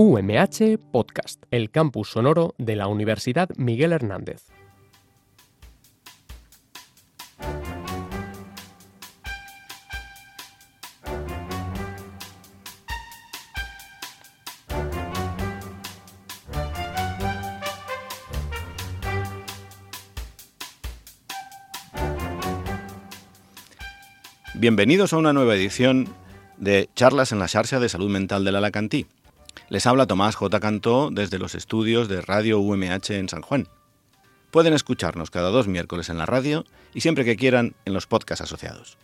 UMH Podcast, el campus sonoro de la Universidad Miguel Hernández. Bienvenidos a una nueva edición de Charlas en la Xarxa de Salud Mental del Alacantí. Les habla Tomás J. Cantó desde los estudios de Radio UMH en San Juan. Pueden escucharnos cada dos miércoles en la radio y siempre que quieran en los podcasts asociados.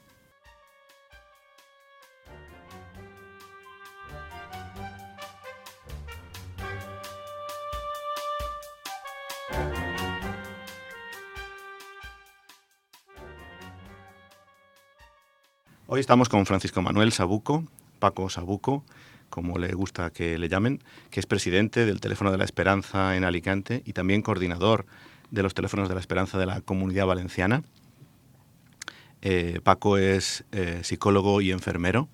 Hoy estamos con Francisco Manuel Sabuco, Paco Sabuco, como le gusta que le llamen, que es presidente del Teléfono de la Esperanza en Alicante y también coordinador de los teléfonos de la Esperanza de la Comunidad Valenciana. Eh, Paco es eh, psicólogo y enfermero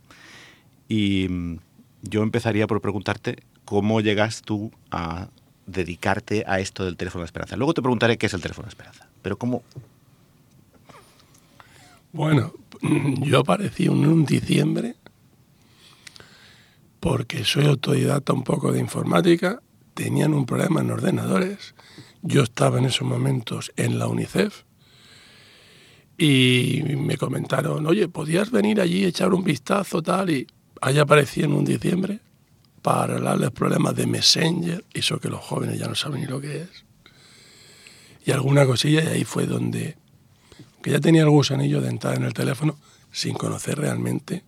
y mm, yo empezaría por preguntarte cómo llegas tú a dedicarte a esto del teléfono de la esperanza. Luego te preguntaré qué es el teléfono de esperanza, pero cómo... Bueno, yo aparecí en un diciembre porque soy autodidacta un poco de informática, tenían un problema en ordenadores, yo estaba en esos momentos en la UNICEF y me comentaron, oye, ¿podías venir allí, echar un vistazo tal? Y ahí aparecí en un diciembre para hablarles problemas de Messenger, eso que los jóvenes ya no saben ni lo que es, y alguna cosilla, y ahí fue donde, que ya tenía el gusanillo de entrar en el teléfono sin conocer realmente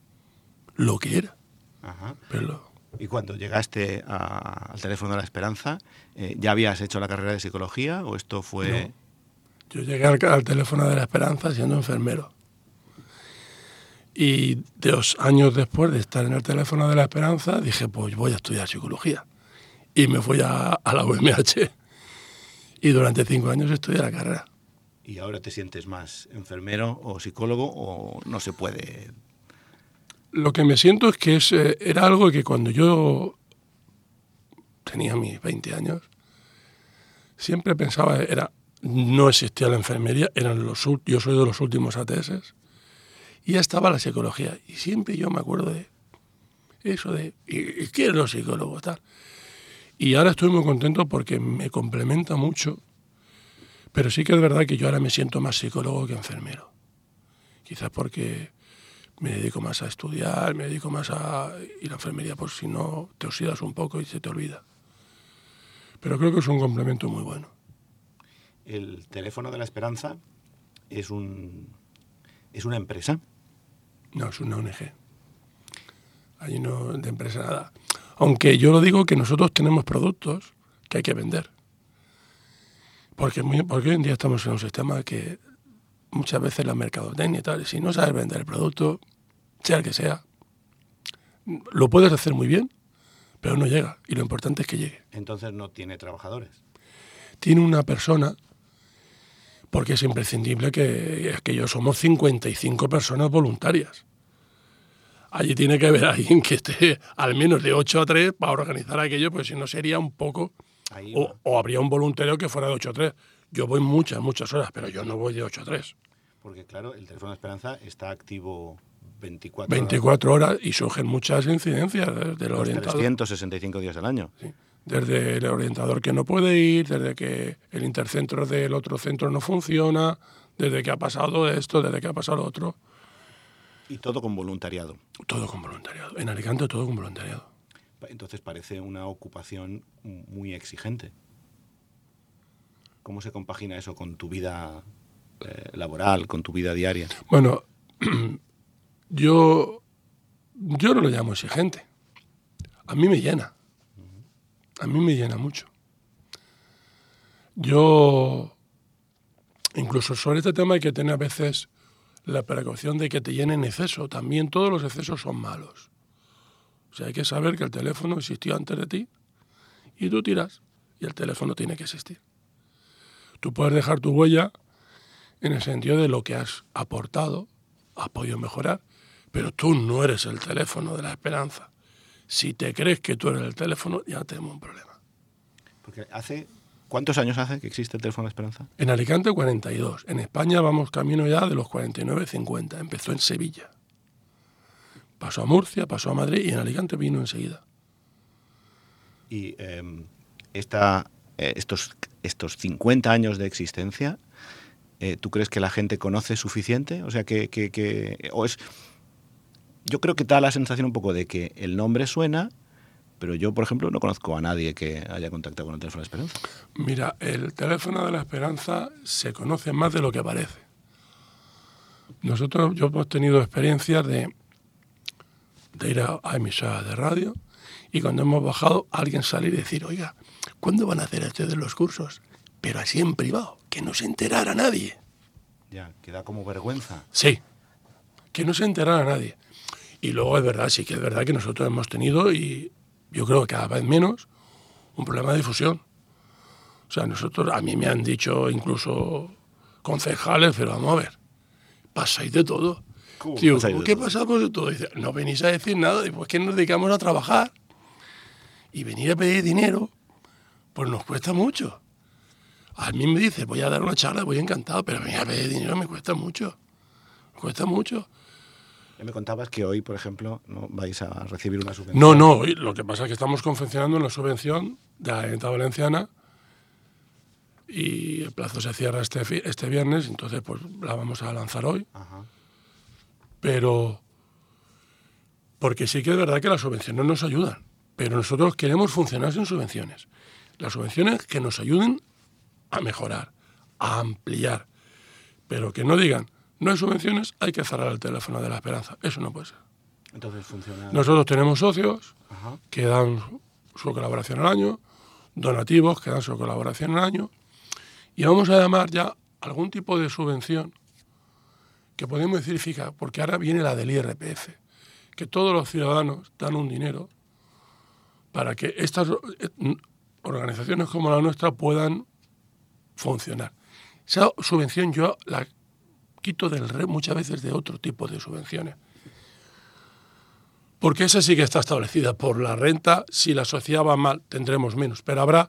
lo que era. Ajá. Pero, Y cuando llegaste a- al teléfono de la esperanza, eh, ¿ya habías hecho la carrera de psicología o esto fue... Yo llegué al, al teléfono de la esperanza siendo enfermero. Y dos años después de estar en el teléfono de la esperanza, dije, pues voy a estudiar psicología. Y me fui a, a la UMH. Y durante cinco años estudié la carrera. ¿Y ahora te sientes más enfermero o psicólogo o no se puede? Lo que me siento es que es, eh, era algo que cuando yo tenía mis 20 años, siempre pensaba, era, no existía la enfermería, eran los, yo soy de los últimos ATS, y ya estaba la psicología. Y siempre yo me acuerdo de eso de, ¿y, y qué es los psicólogos? Tal. Y ahora estoy muy contento porque me complementa mucho, pero sí que es verdad que yo ahora me siento más psicólogo que enfermero. Quizás porque me dedico más a estudiar, me dedico más a ir a la enfermería, por si no te oxidas un poco y se te olvida. Pero creo que es un complemento muy bueno. El teléfono de la esperanza es un es una empresa. No, es una ONG. Allí no de empresa nada. Aunque yo lo digo que nosotros tenemos productos que hay que vender. Porque, muy- porque hoy en día estamos en un sistema que muchas veces la mercadotecnia y tal, si no sabes vender el producto, sea el que sea, lo puedes hacer muy bien, pero no llega. Y lo importante es que llegue. Entonces no tiene trabajadores. tiene una persona, porque es imprescindible que, es que yo somos 55 personas voluntarias. Allí tiene que haber alguien que esté al menos de 8 a 3 para organizar aquello, porque si no sería un poco... O, o habría un voluntario que fuera de 8 a 3. Yo voy muchas, muchas horas, pero yo no voy de 8 a 3. Porque claro, el teléfono de esperanza está activo 24 24 horas y surgen muchas incidencias desde el orientador. 365 días al año. Sí. Desde el orientador que no puede ir, desde que el intercentro del otro centro no funciona, desde que ha pasado esto, desde que ha pasado lo otro. Y todo con voluntariado. Todo con voluntariado. En Alicante todo con voluntariado. Entonces parece una ocupación muy exigente. ¿Cómo se compagina eso con tu vida eh, laboral, con tu vida diaria? Bueno, yo, yo no lo llamo exigente. A mí me llena. A mí me llena mucho. Yo, incluso sobre este tema hay que tener a veces la precaución de que te llene en exceso. También todos los excesos son malos. O sea, hay que saber que el teléfono existió antes de ti y tú tiras y el teléfono tiene que existir. Tú puedes dejar tu huella en el sentido de lo que has aportado, has podido mejorar, pero tú no eres el teléfono de la esperanza. Si te crees que tú eres el teléfono, ya tenemos un problema. Porque hace... ¿Cuántos años hace que existe el teléfono de Esperanza? En Alicante 42. En España vamos camino ya de los 49, 50. Empezó en Sevilla. Pasó a Murcia, pasó a Madrid y en Alicante vino enseguida. Y eh, esta, eh, estos, estos 50 años de existencia, eh, ¿tú crees que la gente conoce suficiente? O sea, que, que, que, o es... Yo creo que da la sensación un poco de que el nombre suena, pero yo, por ejemplo, no conozco a nadie que haya contactado con el teléfono de Esperanza. Mira, el teléfono de la Esperanza se conoce más de lo que parece. Nosotros, yo hemos tenido experiencias de, de ir a, a emisoras de radio y cuando hemos bajado, alguien salir y decir, oiga, ¿cuándo van a hacer ustedes los cursos? Pero así en privado, que no se enterara nadie. Ya, que da como vergüenza. Sí, que no se enterara nadie. Y luego es verdad, sí que es verdad que nosotros hemos tenido, y yo creo que cada vez menos, un problema de difusión. O sea, nosotros, a mí me han dicho incluso concejales, pero vamos a ver, pasáis de todo. ¿Cómo Digo, pasáis de ¿qué todo? pasamos de todo? Dice, no venís a decir nada, pues que nos dedicamos a trabajar. Y venir a pedir dinero, pues nos cuesta mucho. A mí me dice, voy a dar una charla, voy encantado, pero venir a pedir dinero me cuesta mucho. Me cuesta mucho. Ya me contabas que hoy, por ejemplo, no vais a recibir una subvención. No, no, lo que pasa es que estamos confeccionando una subvención de la Generalitat Valenciana y el plazo se cierra este, este viernes, entonces pues la vamos a lanzar hoy. Ajá. Pero, porque sí que es verdad que las subvenciones nos ayudan, pero nosotros queremos funcionar sin subvenciones. Las subvenciones que nos ayuden a mejorar, a ampliar, pero que no digan, no hay subvenciones, hay que cerrar el teléfono de la esperanza. Eso no puede ser. Entonces funciona. Nosotros tenemos socios Ajá. que dan su colaboración al año, donativos que dan su colaboración al año, y vamos a llamar ya algún tipo de subvención que podemos decir fija, porque ahora viene la del IRPF, que todos los ciudadanos dan un dinero para que estas eh, organizaciones como la nuestra puedan funcionar. Esa subvención yo la quito del re muchas veces de otro tipo de subvenciones. Porque esa sí que está establecida por la renta. Si la sociedad va mal, tendremos menos. Pero habrá.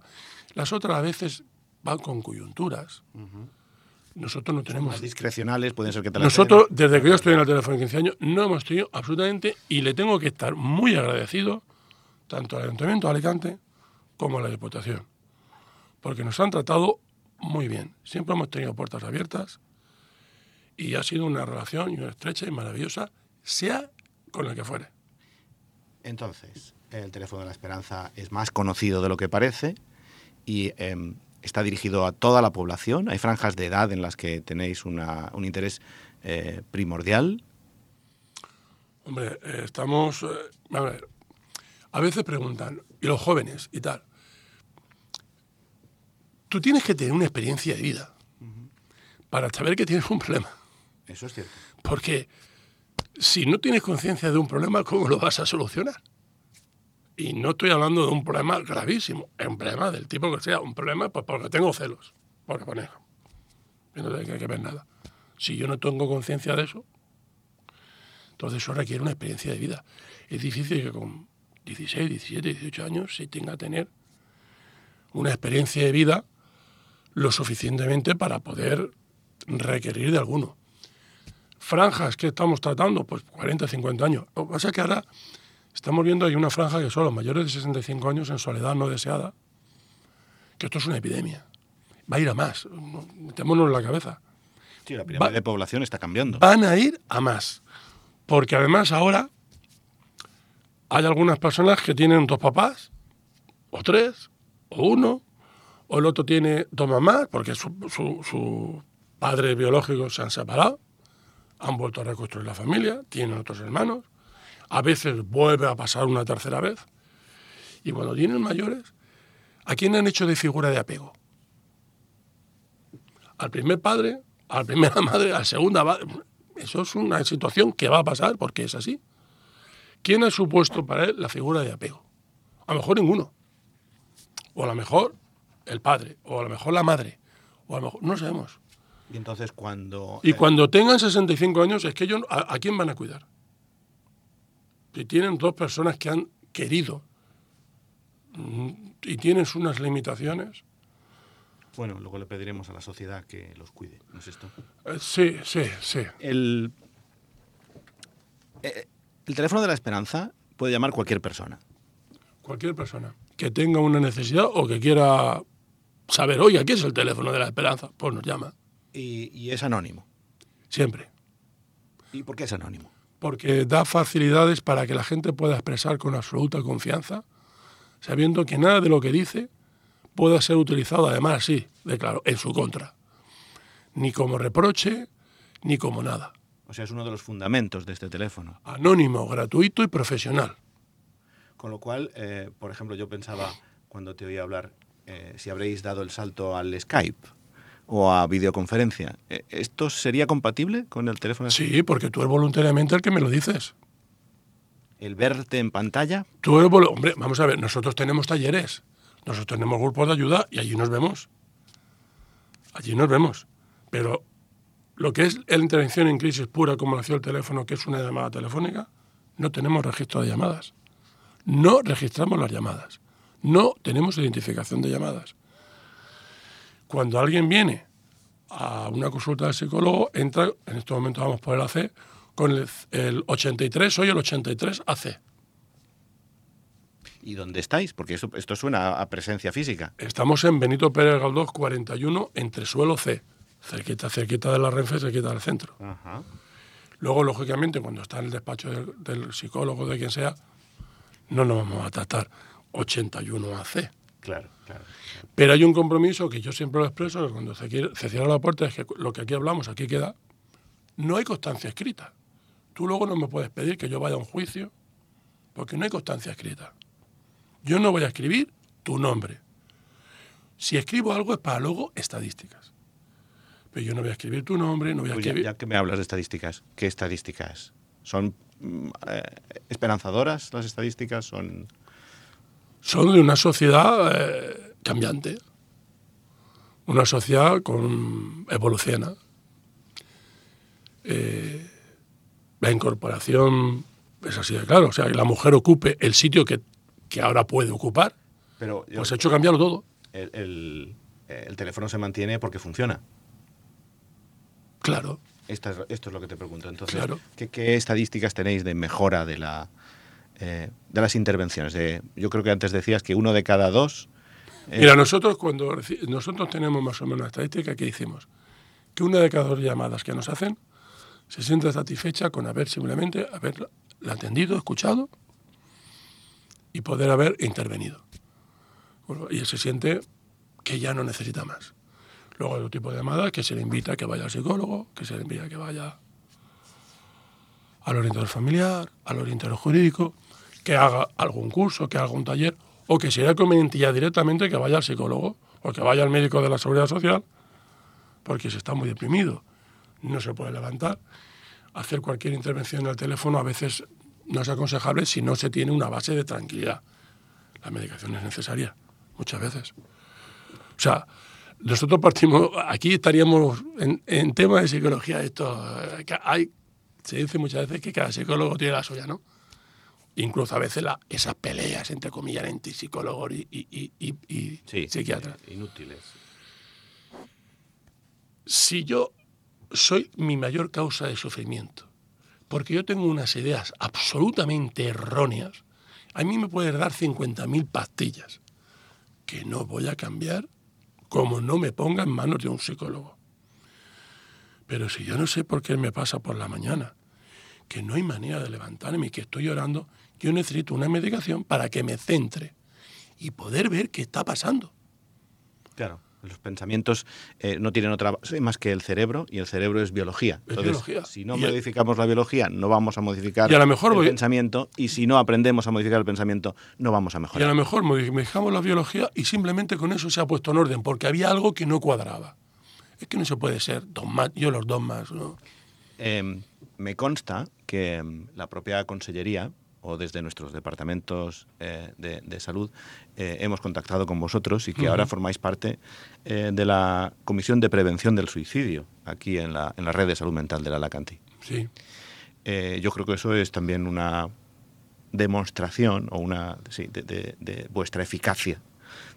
Las otras a veces van con coyunturas. Nosotros no tenemos. Más discrecionales, pueden ser que te la Nosotros, desde que yo estoy en el teléfono 15 años, no hemos tenido absolutamente, y le tengo que estar muy agradecido, tanto al Ayuntamiento de Alicante como a la Diputación, porque nos han tratado muy bien. Siempre hemos tenido puertas abiertas y ha sido una relación y una estrecha y maravillosa, sea con el que fuere. Entonces, el teléfono de la esperanza es más conocido de lo que parece y em, está dirigido a toda la población. Hay franjas de edad en las que tenéis una- un interés eh, primordial. Hombre, eh, estamos. eh, a ver, a veces preguntan, ¿y los jóvenes y tal? Tú tienes que tener una experiencia de vida para saber que tienes un problema. Eso es cierto. Porque si no tienes conciencia de un problema, ¿cómo lo vas a solucionar? Y no estoy hablando de un problema gravísimo, un problema del tipo que sea, un problema pues porque tengo celos, porque poner. No tiene que ver nada. Si yo no tengo conciencia de eso, entonces eso requiere una experiencia de vida. Es difícil que con 16, 17, 18 años se tenga que tener una experiencia de vida lo suficientemente para poder requerir de alguno franjas que estamos tratando, pues 40, 50 años. Lo que pasa es que ahora estamos viendo hay una franja que son los mayores de 65 años en soledad no deseada, que esto es una epidemia. Va a ir a más, no- metémonos en la cabeza. Sí, la pirámide de población está cambiando. Van a ir a más. Porque además ahora hay algunas personas que tienen dos papás, o tres, o uno, o el otro tiene dos mamás, porque su, su, su padre biológico se han separado, han vuelto a reconstruir la familia, tienen otros hermanos, a veces vuelve a pasar una tercera vez. Y cuando tienen mayores, ¿a quién han hecho de figura de apego? Al primer padre, a la primera madre, a la segunda madre. Eso es una situación que va a pasar porque es así. ¿Quién ha supuesto para él la figura de apego? A lo mejor ninguno. O a lo mejor el padre, o a lo mejor la madre, o a lo mejor, no sabemos. Y entonces cuando... Y eh, cuando tengan 65 años, es que ellos, ¿a, a quién van a cuidar? Si tienen dos personas que han querido mm, y tienes unas limitaciones. Bueno, luego le pediremos a la sociedad que los cuide, ¿no es esto? Eh, sí, sí, sí. El, eh, el teléfono de la esperanza puede llamar cualquier persona. Cualquier persona que tenga una necesidad o que quiera saber, oye, aquí es el teléfono de la esperanza, pues nos llama. Y, y es anónimo. Siempre. ¿Y por qué es anónimo? Porque da facilidades para que la gente pueda expresar con absoluta confianza, sabiendo que nada de lo que dice pueda ser utilizado, además, sí, declaro, en su contra. Ni como reproche, ni como nada. O sea, es uno de los fundamentos de este teléfono. Anónimo, gratuito y profesional. Con lo cual, eh, por ejemplo, yo pensaba cuando te oía hablar eh, si habréis dado el salto al Skype o a videoconferencia. Eh, ¿Esto sería compatible con el teléfono? Sí, porque tú eres voluntariamente el que me lo dices. ¿El verte en pantalla? Tú eres Hombre, vamos a ver, nosotros tenemos talleres, nosotros tenemos grupos de ayuda y allí nos vemos. Allí nos vemos. Pero lo que es la intervención en crisis pura, como nació el teléfono, que es una llamada telefónica, no tenemos registro de llamadas. No registramos las llamadas. No tenemos identificación de llamadas. Cuando alguien viene a una consulta del psicólogo, entra, en este momento vamos por el AC, con el, el 83, soy el 83 AC. ¿Y dónde estáis? Porque esto, esto suena a presencia física. Estamos en Benito Pérez Galdós 41, entre suelo C, cerquita, cerquita de la Renfe, cerquita del centro. Ajá. Luego, lógicamente, cuando está en el despacho del, del psicólogo, de quien sea, no nos vamos a tratar 81 AC. Claro, claro. Pero hay un compromiso que yo siempre lo expreso, que cuando se, quiere- se cierra la puerta es que lo que aquí hablamos, aquí queda. No hay constancia escrita. Tú luego no me puedes pedir que yo vaya a un juicio, porque no hay constancia escrita. Yo no voy a escribir tu nombre. Si escribo algo es para luego estadísticas. Pero yo no voy a escribir tu nombre, no voy a ya, escribir... ya que me hablas de estadísticas, ¿qué estadísticas? ¿Son mm, eh, esperanzadoras las estadísticas? ¿Son Son de una sociedad eh, cambiante. Una sociedad con evoluciona. Eh, la incorporación es así de claro. O sea, que la mujer ocupe el sitio que, que ahora puede ocupar, Pero yo- pues ha hecho cambiarlo todo. el, el- el teléfono se mantiene porque funciona. Claro. Esta es- esto es lo que te pregunto. Entonces, Claro. ¿qué, qué estadísticas tenéis de mejora de, la, eh, de las intervenciones? Yo creo que antes decías que uno de cada dos... eh, Mira, nosotros cuando nosotros tenemos más o menos una estadística que hicimos que una de cada dos llamadas que nos hacen se siente satisfecha con haber simplemente haberla atendido, escuchado y poder haber intervenido. Y se siente que ya no necesita más. Luego hay otro tipo de llamadas que se le invita a que vaya al psicólogo, que se le invita a que vaya al orientador familiar, al orientador jurídico, que haga algún curso, que haga un taller, o que sería conveniente ya directamente que vaya al psicólogo o que vaya al médico de la seguridad social, porque se está muy deprimido, no se puede levantar. Hacer cualquier intervención en el teléfono a veces no es aconsejable si no se tiene una base de tranquilidad. La medicación es necesaria, muchas veces. O sea, nosotros partimos, aquí estaríamos en, tema de psicología, esto, eh, se dice muchas veces que cada psicólogo tiene la suya, ¿no? Incluso a veces la- esas peleas, entre comillas, entre psicólogos y, y, y, y- sí, psiquiatras. inútiles. si yo soy mi mayor causa de sufrimiento, porque yo tengo unas ideas absolutamente erróneas, a mí me puedes dar 50.000 pastillas que no voy a cambiar como no me ponga en manos de un psicólogo. Pero si yo no sé por qué me pasa por la mañana, que no hay manera de levantarme y que estoy llorando, yo necesito una medicación para que me centre y poder ver qué está pasando. Claro. Los pensamientos eh, no tienen otra base más que el cerebro y el cerebro es biología. Es Entonces, biología. si no Y el- modificamos la biología, no vamos a modificar Y a lo mejor el voy- pensamiento y si no aprendemos a modificar el pensamiento, no vamos a Y a mejorar. lo mejor modificamos la biología y simplemente con eso se ha puesto en orden, porque había algo que no cuadraba. Es que no se puede ser dogma, yo los dogmas, ¿no? Eh, me consta que em, la propia consellería o desde nuestros departamentos eh, de, de salud eh, hemos contactado con vosotros y que ahora formáis parte eh, de la Comisión de Prevención del Suicidio aquí en la, en la red de salud mental de la Alacanti. Sí. Eh, yo creo que eso es también una demostración o una sí, de, de- de vuestra eficacia.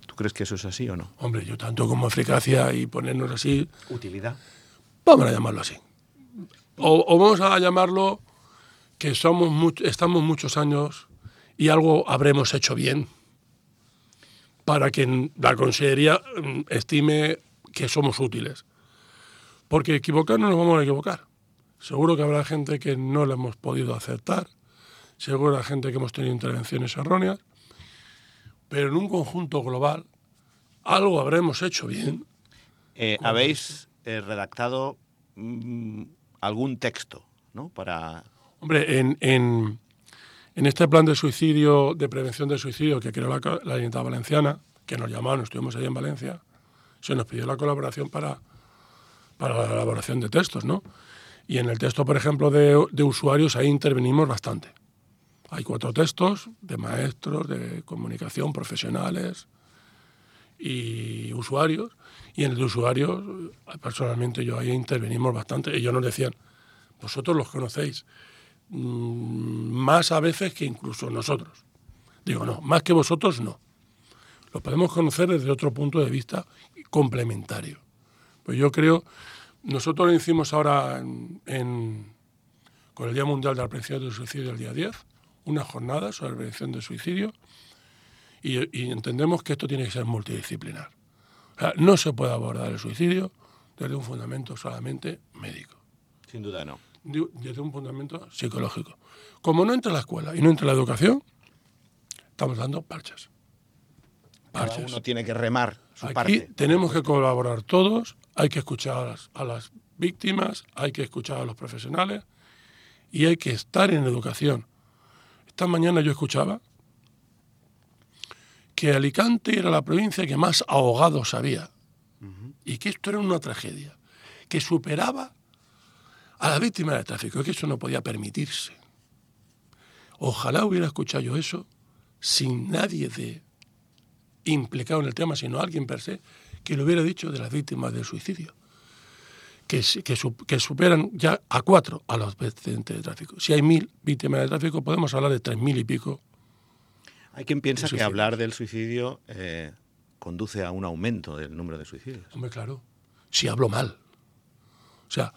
¿Tú crees que eso es así o no? Hombre, yo tanto como eficacia y ponernos así, Utilidad. vamos a llamarlo así. O, o vamos a llamarlo que somos much- estamos muchos años y algo habremos hecho bien para que la Consejería mm, estime que somos útiles. Porque equivocarnos nos vamos a equivocar. Seguro que habrá gente que no la hemos podido aceptar, seguro habrá gente que hemos tenido intervenciones erróneas, pero en un conjunto global algo habremos hecho bien Eh, Habéis eh, redactado mm, algún texto, ¿no? Para Hombre, en, este plan de suicidio, de prevención del suicidio que creó la, la Unidad Valenciana, que nos llamaron, estuvimos ahí en Valencia, se nos pidió la colaboración para, la elaboración de textos, ¿no? Y en el texto, por ejemplo, de, de usuarios, ahí intervenimos bastante. Hay cuatro textos de maestros, de comunicación, profesionales y usuarios. Y en el de usuarios, personalmente yo ahí intervenimos bastante. Ellos nos decían, vosotros los conocéis, más a veces que incluso nosotros. Digo, no, más que vosotros no. Lo podemos conocer desde otro punto de vista complementario. Pues yo creo, nosotros lo hicimos ahora en, en- con el Día Mundial de la Prevención del Suicidio el día 10, una jornada sobre la prevención del suicidio, y, y entendemos que esto tiene que ser multidisciplinar. O sea, no se puede abordar el suicidio desde un fundamento solamente médico sin duda no. De- desde un fundamento psicológico. Como no entra la escuela y no entra la educación, estamos dando parches. Cada uno tiene que remar su Aquí parte. tenemos que colaborar todos, hay que escuchar a las, a las víctimas, hay que escuchar a los profesionales y hay que estar en educación. Esta mañana yo escuchaba que Alicante era la provincia que más ahogados había y que esto era una tragedia, que superaba a la víctima del tráfico, que eso no podía permitirse. Ojalá hubiera escuchado yo eso sin nadie de implicado en el tema, sino alguien per se, que lo hubiera dicho de las víctimas del suicidio, que, que, su- que superan ya a cuatro a los accidentes de tráfico. Si hay mil víctimas de tráfico, podemos hablar de tres mil y pico. Hay quien piensa que hablar del suicidio eh, conduce a un aumento del número de suicidios. Hombre, claro, si hablo mal. O sea,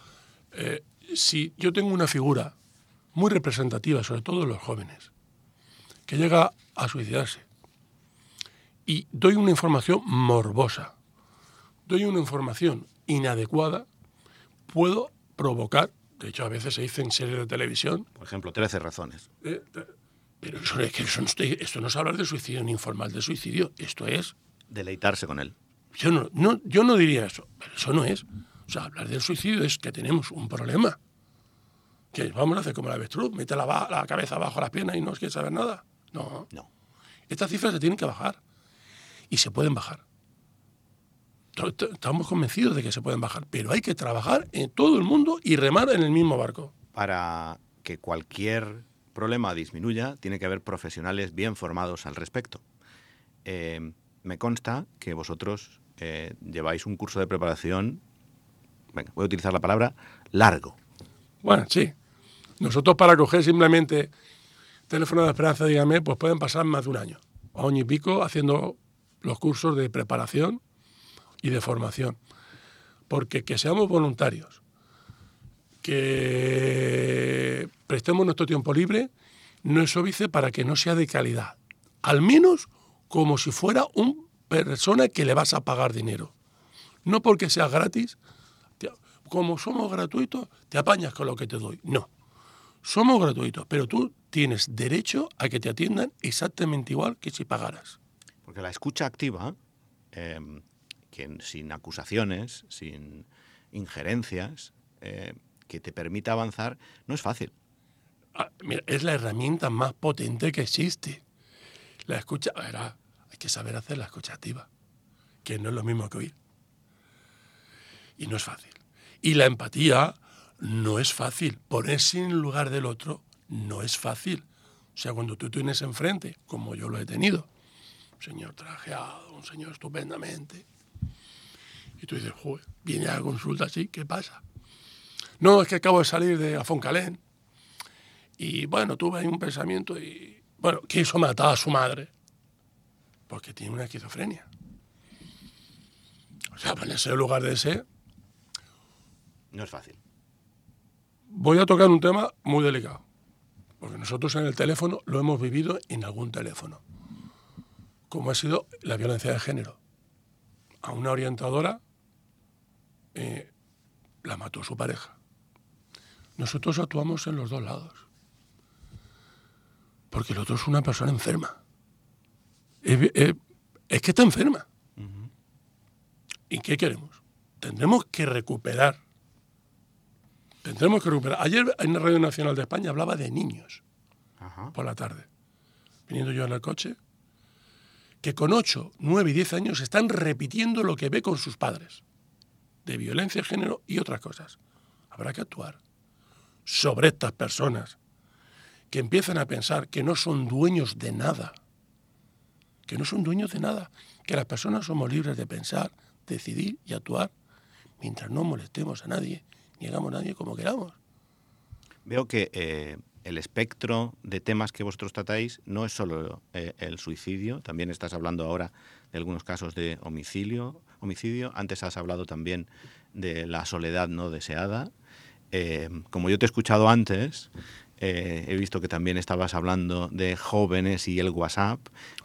eh, si yo tengo una figura muy representativa, sobre todo los jóvenes, que llega a suicidarse y doy una información morbosa, doy una información inadecuada, puedo provocar, de hecho a veces se dice en series de televisión, Por ejemplo, 13 razones. eh, pero eso, es que eso no estoy- esto no es hablar de suicidio ni informal de suicidio, esto es Deleitarse con él. Yo no, no, yo no diría eso, pero eso no es. O sea, hablar del suicidio es que tenemos un problema. Que vamos a hacer como la avestruz, mete la, la cabeza bajo las piernas y no quiere saber nada. No. No. Estas cifras se tienen que bajar. Y se pueden bajar. Estamos convencidos de que se pueden bajar, pero hay que trabajar en todo el mundo y remar en el mismo barco. Para que cualquier problema disminuya, tiene que haber profesionales bien formados al respecto. Eh, me consta que vosotros eh, lleváis un curso de preparación, venga, voy a utilizar la palabra, largo. Bueno, sí. Nosotros para coger simplemente teléfono de esperanza, dígame, pues pueden pasar más de un año, o año y pico, haciendo los cursos de preparación y de formación. Porque que seamos voluntarios, que prestemos nuestro tiempo libre, no es óbice para que no sea de calidad. Al menos como si fuera una persona que le vas a pagar dinero. No porque sea gratis, como somos gratuitos, te apañas con lo que te doy. No. Somos gratuitos, pero tú tienes derecho a que te atiendan exactamente igual que si pagaras. Porque la escucha activa, eh, que sin acusaciones, sin injerencias, eh, que te permita avanzar, no es fácil. Ah, mira, es la herramienta más potente que existe. La escucha, verá, hay que saber hacer la escucha activa, que no es lo mismo que oír. Y no es fácil. Y la empatía no es fácil. Ponerse en el lugar del otro no es fácil. O sea, cuando tú tienes enfrente, como yo lo he tenido, un señor trajeado, un señor estupendamente, y tú dices, joder, viene a la consulta así, ¿qué pasa? No, es que acabo de salir de Afoncalén y bueno, tuve ahí un pensamiento y, bueno, quiso matar a su madre porque tiene una esquizofrenia. O sea, ponerse en lugar de ese, No es fácil. voy a tocar un tema muy delicado. Porque nosotros en el teléfono lo hemos vivido en algún teléfono. Como ha sido la violencia de género. A una orientadora eh, la mató su pareja. Nosotros actuamos en los dos lados. Porque el otro es una persona enferma. Es, es- es que está enferma. ¿Y qué queremos? Tendremos que recuperar Tendremos que recuperar. Ayer en la Radio Nacional de España hablaba de niños Ajá. por la tarde, viniendo yo en el coche, que con 8, 9 y 10 años están repitiendo lo que ve con sus padres, de violencia de género y otras cosas. Habrá que actuar sobre estas personas que empiezan a pensar que no son dueños de nada, que no son dueños de nada, que las personas somos libres de pensar, decidir y actuar mientras no molestemos a nadie, ni hagamos nadie como queramos. Veo que eh, el espectro de temas que vosotros tratáis no es solo eh, el suicidio, también estás hablando ahora de algunos casos de homicidio, homicidio. antes has hablado también de la soledad no deseada. Eh, como yo te he escuchado antes, eh, he visto que también estabas hablando de jóvenes y el WhatsApp.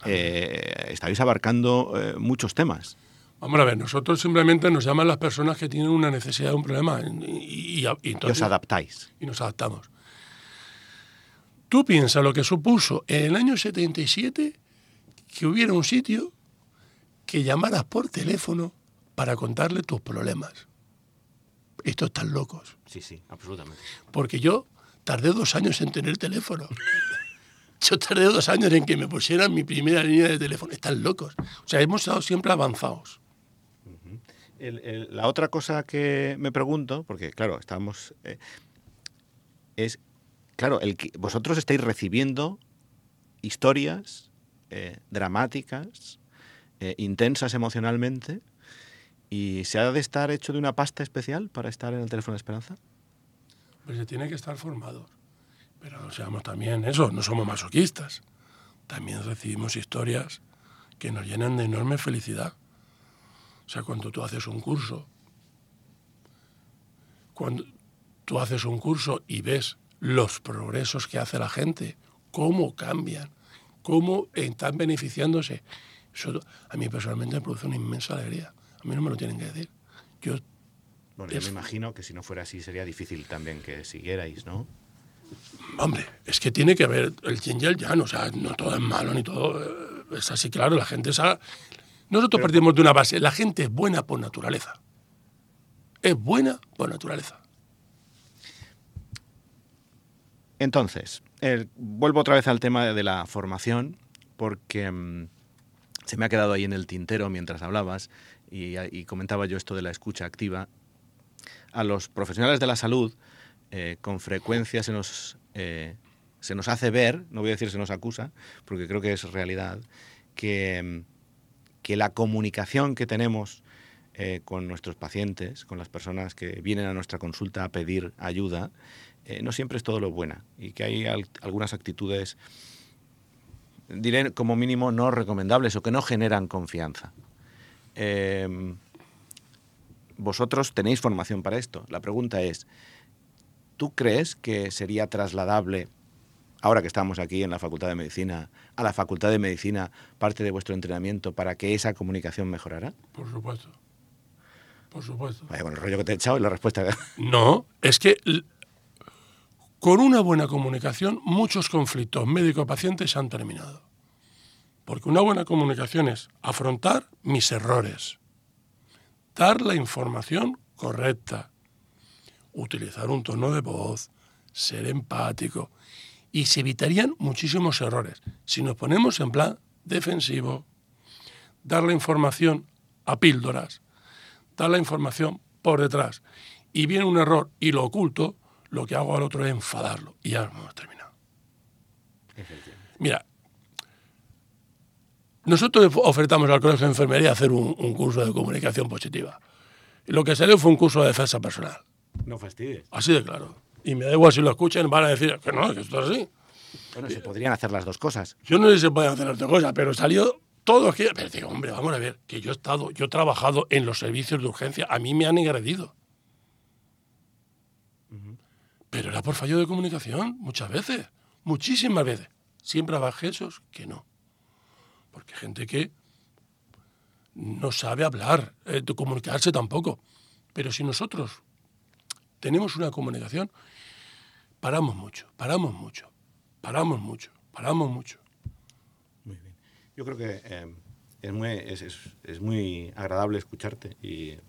Eh, estáis abarcando eh, muchos temas. Vamos a ver, nosotros simplemente nos llaman las personas que tienen una necesidad, un problema, y, y- y Y os entonces- adaptáis. y nos adaptamos. Tú piensas lo que supuso en el año 77 que hubiera un sitio que llamaras por teléfono para contarle tus problemas. Estos están locos. Sí, sí, absolutamente. Porque yo tardé dos años en tener teléfono. Yo tardé dos años en que me pusieran mi primera línea de teléfono. Están locos. O sea, hemos estado siempre avanzados. La otra cosa que me pregunto, porque claro, estamos, eh, es, claro, el vosotros estáis recibiendo historias eh, dramáticas, eh, intensas emocionalmente, y se ha de estar hecho de una pasta especial para estar en el teléfono de esperanza. Pues se tiene que estar formados. Pero seamos también eso, no somos masoquistas. También recibimos historias que nos llenan de enorme felicidad. O sea, cuando tú haces un curso, cuando tú haces un curso y ves los progresos que hace la gente, cómo cambian, cómo están beneficiándose, eso a mí personalmente me produce una inmensa alegría. A mí no me lo tienen que decir. Yo Bueno, yo me imagino que si no fuera así sería difícil también que siguierais, ¿no? Hombre, es que tiene que haber el yin y el yang, o sea, no todo es malo ni todo eh, es así, claro, la gente sabe. Nosotros partimos de una base, la gente es buena por naturaleza. Es buena por naturaleza. Entonces, eh, vuelvo otra vez al tema de la formación, porque mm, se me ha quedado ahí en el tintero mientras hablabas y, y comentaba yo esto de la escucha activa. A los profesionales de la salud, eh, con frecuencia se nos, eh, se nos hace ver, no voy a decir se nos acusa, porque creo que es realidad, que, mm, que la comunicación que tenemos eh, con nuestros pacientes, con las personas que vienen a nuestra consulta a pedir ayuda, eh, no siempre es todo lo buena y que hay al- algunas actitudes, diré como mínimo, no recomendables o que no generan confianza. Eh, vosotros tenéis formación para esto. La pregunta es, ¿tú crees que sería trasladable, ahora que estamos aquí en la Facultad de Medicina, a la Facultad de Medicina parte de vuestro entrenamiento para que esa comunicación mejorara? Por supuesto. Por supuesto. Vaya, con el rollo que te he echado y la respuesta... No, es que con una buena comunicación muchos conflictos médico-pacientes se han terminado. Porque una buena comunicación es afrontar mis errores, dar la información correcta, utilizar un tono de voz, ser empático, y se evitarían muchísimos errores. Si nos ponemos en plan defensivo, dar la información a píldoras, dar la información por detrás, y viene un error y lo oculto, lo que hago al otro es enfadarlo. Y ya hemos terminado. Mira, nosotros ofertamos al Colegio de Enfermería hacer un, un curso de comunicación positiva. Y lo que salió fue un curso de defensa personal. No fastidies. Así de claro. Y me da igual si lo escuchan, van a decir que no, que esto es así. Bueno, se podrían hacer las dos cosas. Yo no sé si se pueden hacer las dos cosas, pero salió todo aquí. Pero digo, hombre, vamos a ver, que yo he estado, yo he trabajado en los servicios de urgencia, a mí me han agredido. Pero era por fallo de comunicación, muchas veces, muchísimas veces. Siempre habrá esos que no. Porque gente que no sabe hablar, eh, comunicarse tampoco. Pero si nosotros tenemos una comunicación, paramos mucho, paramos mucho, paramos mucho, paramos mucho. Muy bien. Yo creo que eh, es, muy, es, es, es muy agradable escucharte y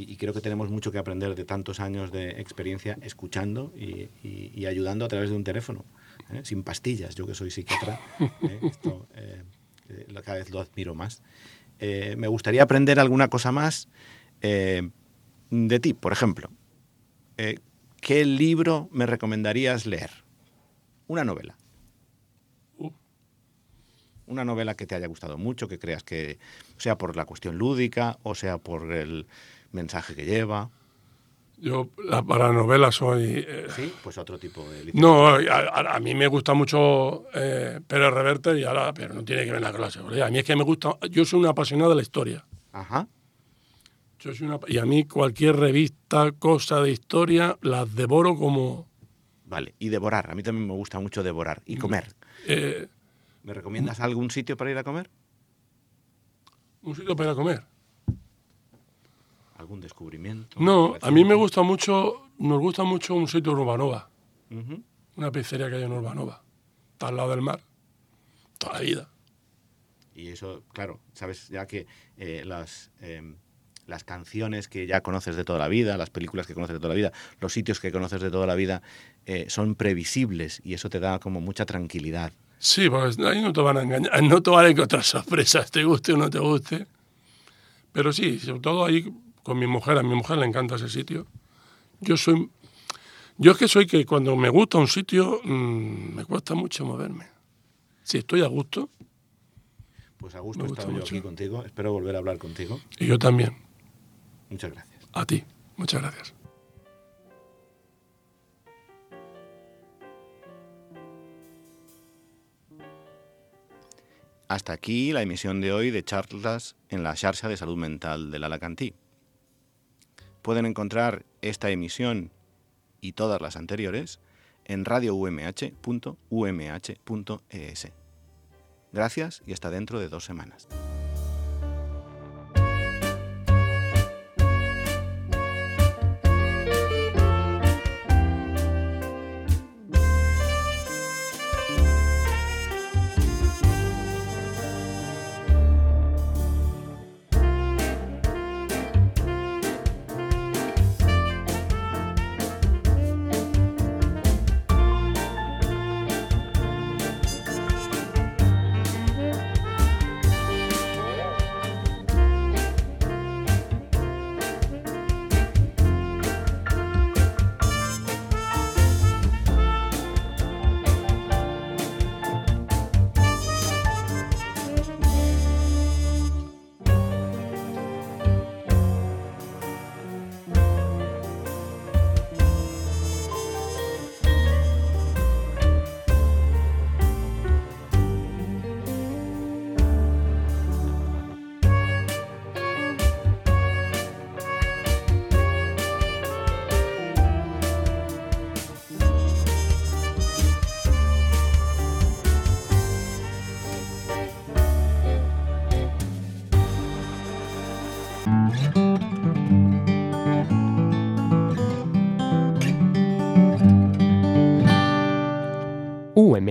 y, creo que tenemos mucho que aprender de tantos años de experiencia escuchando y, y, ayudando a través de un teléfono, ¿eh? sin pastillas. Yo que soy psiquiatra, ¿eh? esto cada vez lo admiro más. me gustaría aprender alguna cosa más de ti, por ejemplo. ¿Qué libro me recomendarías leer? Una novela. Uh. Una novela que te haya gustado mucho, que creas que sea por la cuestión lúdica o sea por el, mensaje que lleva. Yo la, para novela soy... Eh, sí, pues otro tipo de No, a, mí me gusta mucho eh, Pérez Reverte, y ahora, pero no tiene que ver la clase. A mí es que me gusta... Yo soy un apasionado de la historia. Ajá. Yo soy una, y a mí cualquier revista, cosa de historia, las devoro como... Vale, y devorar. A mí también me gusta mucho devorar. Y comer. Eh, ¿Me recomiendas algún sitio para ir a comer? ¿Un sitio para ir a comer? algún descubrimiento? No, a mí me gusta mucho, nos gusta mucho un sitio en Urbanova, una pizzería que hay en Urbanova, está al lado del mar, toda la vida. Y eso, claro, sabes ya que eh, las, em, las canciones que ya conoces de toda la vida, las películas que conoces de toda la vida, los sitios que conoces de toda la vida, eh, son previsibles y eso te da como mucha tranquilidad. Sí, porque ahí no te van a engañar, no te van a encontrar sorpresas, te guste o no te guste. Pero sí, sobre todo ahí con mi mujer, a mi mujer le encanta ese sitio. Yo soy, yo es que soy que cuando me gusta un sitio mm, me cuesta mucho moverme. Si estoy a gusto. Pues a gusto he yo aquí contigo. Espero volver a hablar contigo. Y yo también. Muchas gracias. A ti. Muchas gracias. Hasta aquí la emisión de hoy de charlas en la Xarxa de Salud Mental del Alacantí. Pueden encontrar esta emisión y todas las anteriores en radioumh.umh.es. Gracias y hasta dentro de dos semanas.